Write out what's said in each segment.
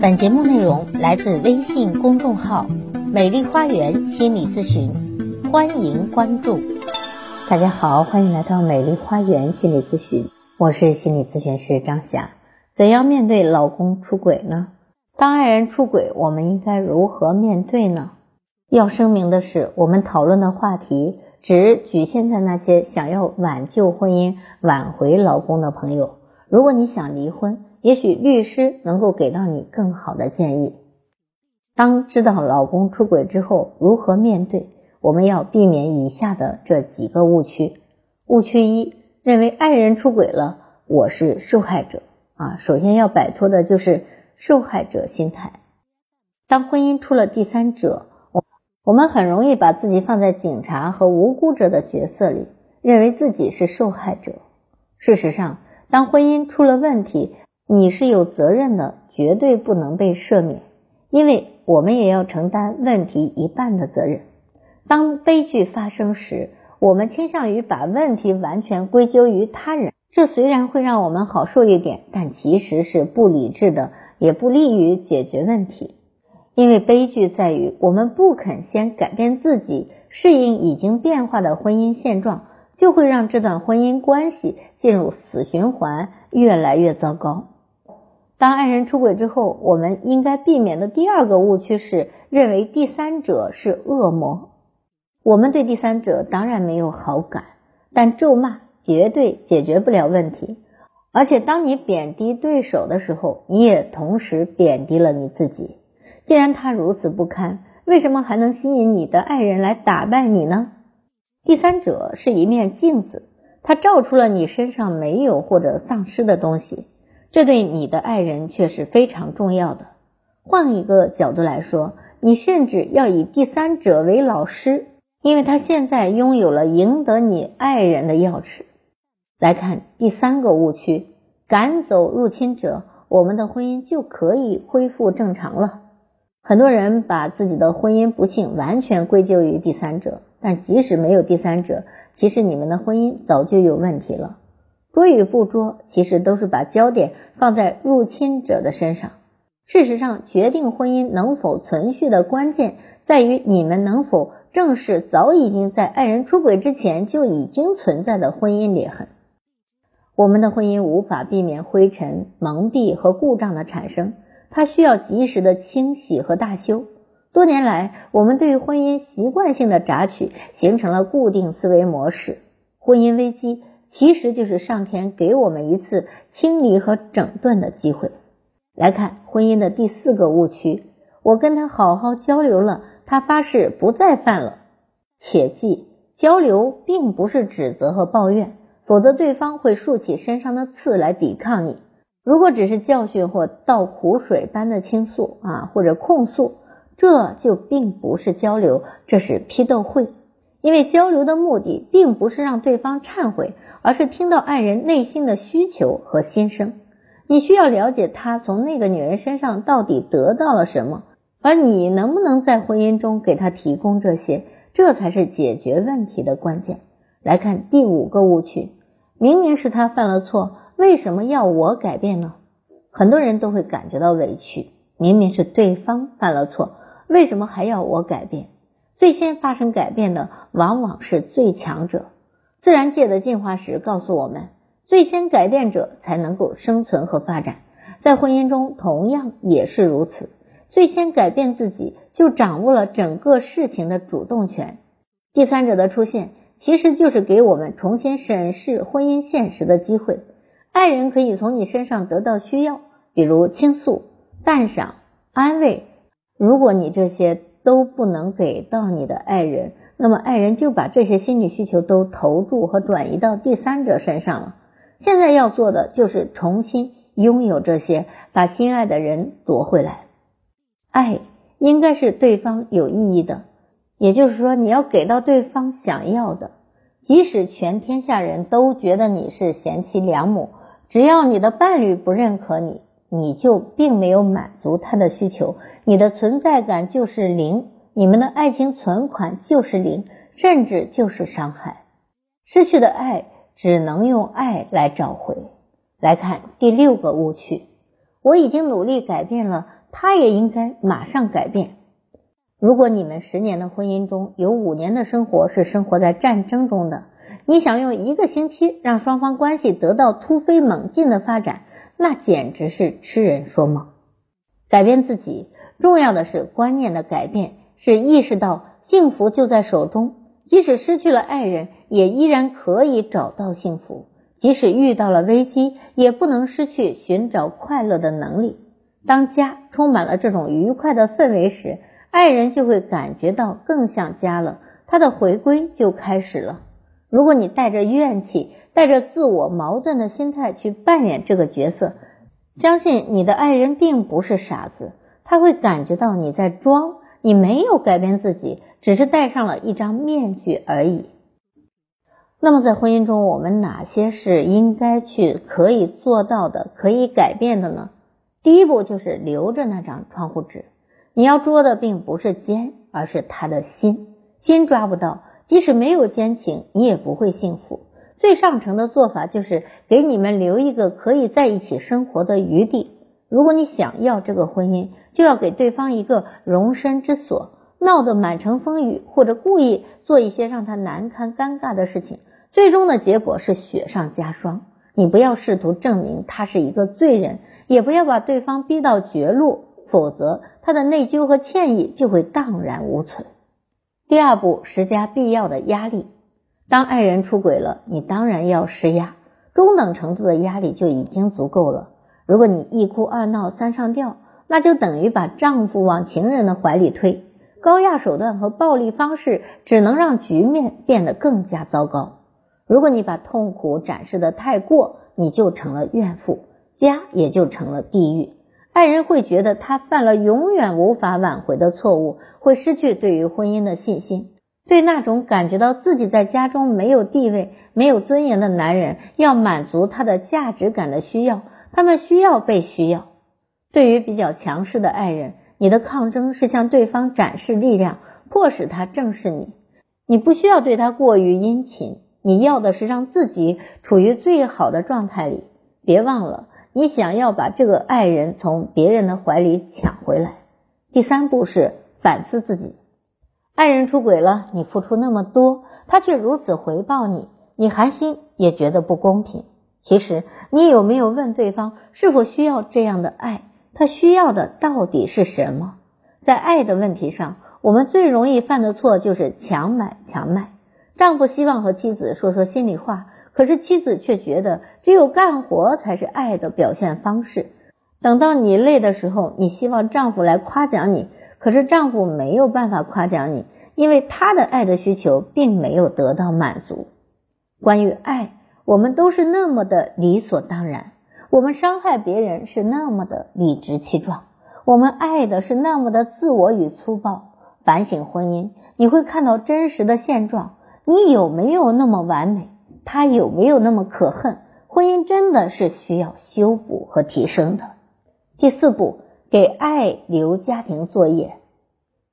本节目内容来自微信公众号“美丽花园心理咨询”，欢迎关注。大家好，欢迎来到美丽花园心理咨询，我是心理咨询师张霞。怎样面对老公出轨呢？当爱人出轨，我们应该如何面对呢？要声明的是，我们讨论的话题只局限在那些想要挽救婚姻、挽回老公的朋友。如果你想离婚，也许律师能够给到你更好的建议。当知道老公出轨之后，如何面对？我们要避免以下的这几个误区。误区一：认为爱人出轨了，我是受害者啊。首先要摆脱的就是受害者心态。当婚姻出了第三者，我我们很容易把自己放在警察和无辜者的角色里，认为自己是受害者。事实上，当婚姻出了问题，你是有责任的，绝对不能被赦免，因为我们也要承担问题一半的责任。当悲剧发生时，我们倾向于把问题完全归咎于他人，这虽然会让我们好受一点，但其实是不理智的，也不利于解决问题。因为悲剧在于我们不肯先改变自己，适应已经变化的婚姻现状，就会让这段婚姻关系进入死循环，越来越糟糕。当爱人出轨之后，我们应该避免的第二个误区是认为第三者是恶魔。我们对第三者当然没有好感，但咒骂绝对解决不了问题。而且，当你贬低对手的时候，你也同时贬低了你自己。既然他如此不堪，为什么还能吸引你的爱人来打败你呢？第三者是一面镜子，它照出了你身上没有或者丧失的东西。这对你的爱人却是非常重要的。换一个角度来说，你甚至要以第三者为老师，因为他现在拥有了赢得你爱人的钥匙。来看第三个误区：赶走入侵者，我们的婚姻就可以恢复正常了。很多人把自己的婚姻不幸完全归咎于第三者，但即使没有第三者，其实你们的婚姻早就有问题了。捉与不捉，其实都是把焦点放在入侵者的身上。事实上，决定婚姻能否存续的关键，在于你们能否正视早已经在爱人出轨之前就已经存在的婚姻裂痕。我们的婚姻无法避免灰尘、蒙蔽和故障的产生，它需要及时的清洗和大修。多年来，我们对婚姻习惯性的榨取，形成了固定思维模式。婚姻危机。其实就是上天给我们一次清理和整顿的机会。来看婚姻的第四个误区：我跟他好好交流了，他发誓不再犯了。切记，交流并不是指责和抱怨，否则对方会竖起身上的刺来抵抗你。如果只是教训或倒苦水般的倾诉啊，或者控诉，这就并不是交流，这是批斗会。因为交流的目的并不是让对方忏悔，而是听到爱人内心的需求和心声。你需要了解他从那个女人身上到底得到了什么，而你能不能在婚姻中给他提供这些，这才是解决问题的关键。来看第五个误区：明明是他犯了错，为什么要我改变呢？很多人都会感觉到委屈，明明是对方犯了错，为什么还要我改变？最先发生改变的往往是最强者。自然界的进化史告诉我们，最先改变者才能够生存和发展。在婚姻中同样也是如此，最先改变自己，就掌握了整个事情的主动权。第三者的出现，其实就是给我们重新审视婚姻现实的机会。爱人可以从你身上得到需要，比如倾诉、赞赏、安慰。如果你这些，都不能给到你的爱人，那么爱人就把这些心理需求都投注和转移到第三者身上了。现在要做的就是重新拥有这些，把心爱的人夺回来。爱应该是对方有意义的，也就是说，你要给到对方想要的。即使全天下人都觉得你是贤妻良母，只要你的伴侣不认可你。你就并没有满足他的需求，你的存在感就是零，你们的爱情存款就是零，甚至就是伤害。失去的爱只能用爱来找回。来看第六个误区，我已经努力改变了，他也应该马上改变。如果你们十年的婚姻中有五年的生活是生活在战争中的，你想用一个星期让双方关系得到突飞猛进的发展，那简直是痴人说梦。改变自己，重要的是观念的改变，是意识到幸福就在手中，即使失去了爱人，也依然可以找到幸福；即使遇到了危机，也不能失去寻找快乐的能力。当家充满了这种愉快的氛围时，爱人就会感觉到更像家了，他的回归就开始了。如果你带着怨气、带着自我矛盾的心态去扮演这个角色，相信你的爱人并不是傻子，他会感觉到你在装，你没有改变自己，只是戴上了一张面具而已。那么在婚姻中，我们哪些是应该去可以做到的、可以改变的呢？第一步就是留着那张窗户纸。你要捉的并不是奸，而是他的心。心抓不到，即使没有奸情，你也不会幸福。最上乘的做法就是给你们留一个可以在一起生活的余地。如果你想要这个婚姻，就要给对方一个容身之所。闹得满城风雨，或者故意做一些让他难堪、尴尬的事情，最终的结果是雪上加霜。你不要试图证明他是一个罪人，也不要把对方逼到绝路。否则，他的内疚和歉意就会荡然无存。第二步，施加必要的压力。当爱人出轨了，你当然要施压，中等程度的压力就已经足够了。如果你一哭二闹三上吊，那就等于把丈夫往情人的怀里推。高压手段和暴力方式只能让局面变得更加糟糕。如果你把痛苦展示的太过，你就成了怨妇，家也就成了地狱。爱人会觉得他犯了永远无法挽回的错误，会失去对于婚姻的信心。对那种感觉到自己在家中没有地位、没有尊严的男人，要满足他的价值感的需要，他们需要被需要。对于比较强势的爱人，你的抗争是向对方展示力量，迫使他正视你。你不需要对他过于殷勤，你要的是让自己处于最好的状态里。别忘了。你想要把这个爱人从别人的怀里抢回来。第三步是反思自己，爱人出轨了，你付出那么多，他却如此回报你，你寒心也觉得不公平。其实你有没有问对方是否需要这样的爱？他需要的到底是什么？在爱的问题上，我们最容易犯的错就是强买强卖。丈夫希望和妻子说说心里话。可是妻子却觉得只有干活才是爱的表现方式。等到你累的时候，你希望丈夫来夸奖你，可是丈夫没有办法夸奖你，因为他的爱的需求并没有得到满足。关于爱，我们都是那么的理所当然，我们伤害别人是那么的理直气壮，我们爱的是那么的自我与粗暴。反省婚姻，你会看到真实的现状，你有没有那么完美？他有没有那么可恨？婚姻真的是需要修补和提升的。第四步，给爱留家庭作业。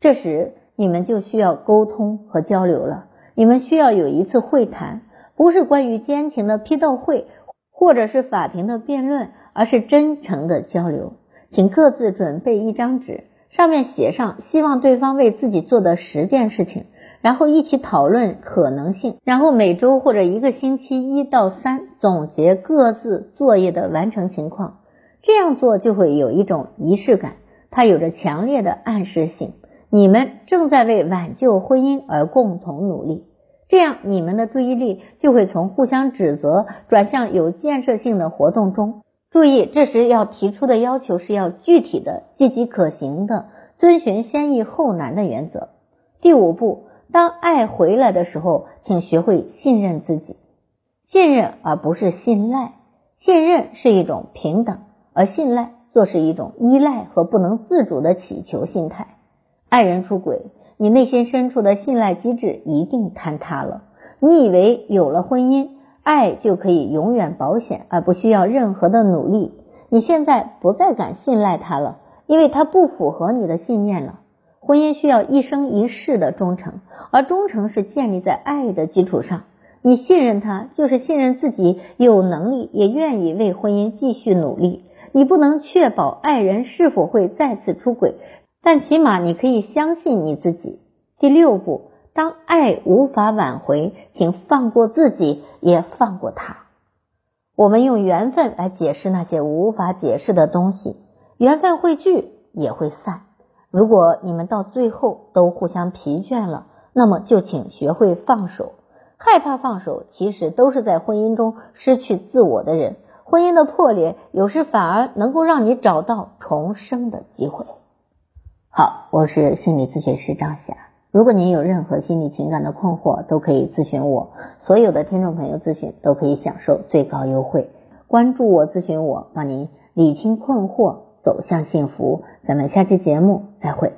这时你们就需要沟通和交流了。你们需要有一次会谈，不是关于奸情的批斗会，或者是法庭的辩论，而是真诚的交流。请各自准备一张纸，上面写上希望对方为自己做的十件事情。然后一起讨论可能性，然后每周或者一个星期一到三总结各自作业的完成情况。这样做就会有一种仪式感，它有着强烈的暗示性。你们正在为挽救婚姻而共同努力，这样你们的注意力就会从互相指责转向有建设性的活动中。注意，这时要提出的要求是要具体的、积极可行的，遵循先易后难的原则。第五步。当爱回来的时候，请学会信任自己，信任而不是信赖。信任是一种平等，而信赖做是一种依赖和不能自主的乞求心态。爱人出轨，你内心深处的信赖机制一定坍塌了。你以为有了婚姻，爱就可以永远保险，而不需要任何的努力。你现在不再敢信赖他了，因为他不符合你的信念了。婚姻需要一生一世的忠诚，而忠诚是建立在爱的基础上。你信任他，就是信任自己有能力，也愿意为婚姻继续努力。你不能确保爱人是否会再次出轨，但起码你可以相信你自己。第六步，当爱无法挽回，请放过自己，也放过他。我们用缘分来解释那些无法解释的东西，缘分会聚也会散。如果你们到最后都互相疲倦了，那么就请学会放手。害怕放手，其实都是在婚姻中失去自我的人。婚姻的破裂，有时反而能够让你找到重生的机会。好，我是心理咨询师张霞。如果您有任何心理情感的困惑，都可以咨询我。所有的听众朋友咨询都可以享受最高优惠。关注我，咨询我，帮您理清困惑，走向幸福。咱们下期节目再会。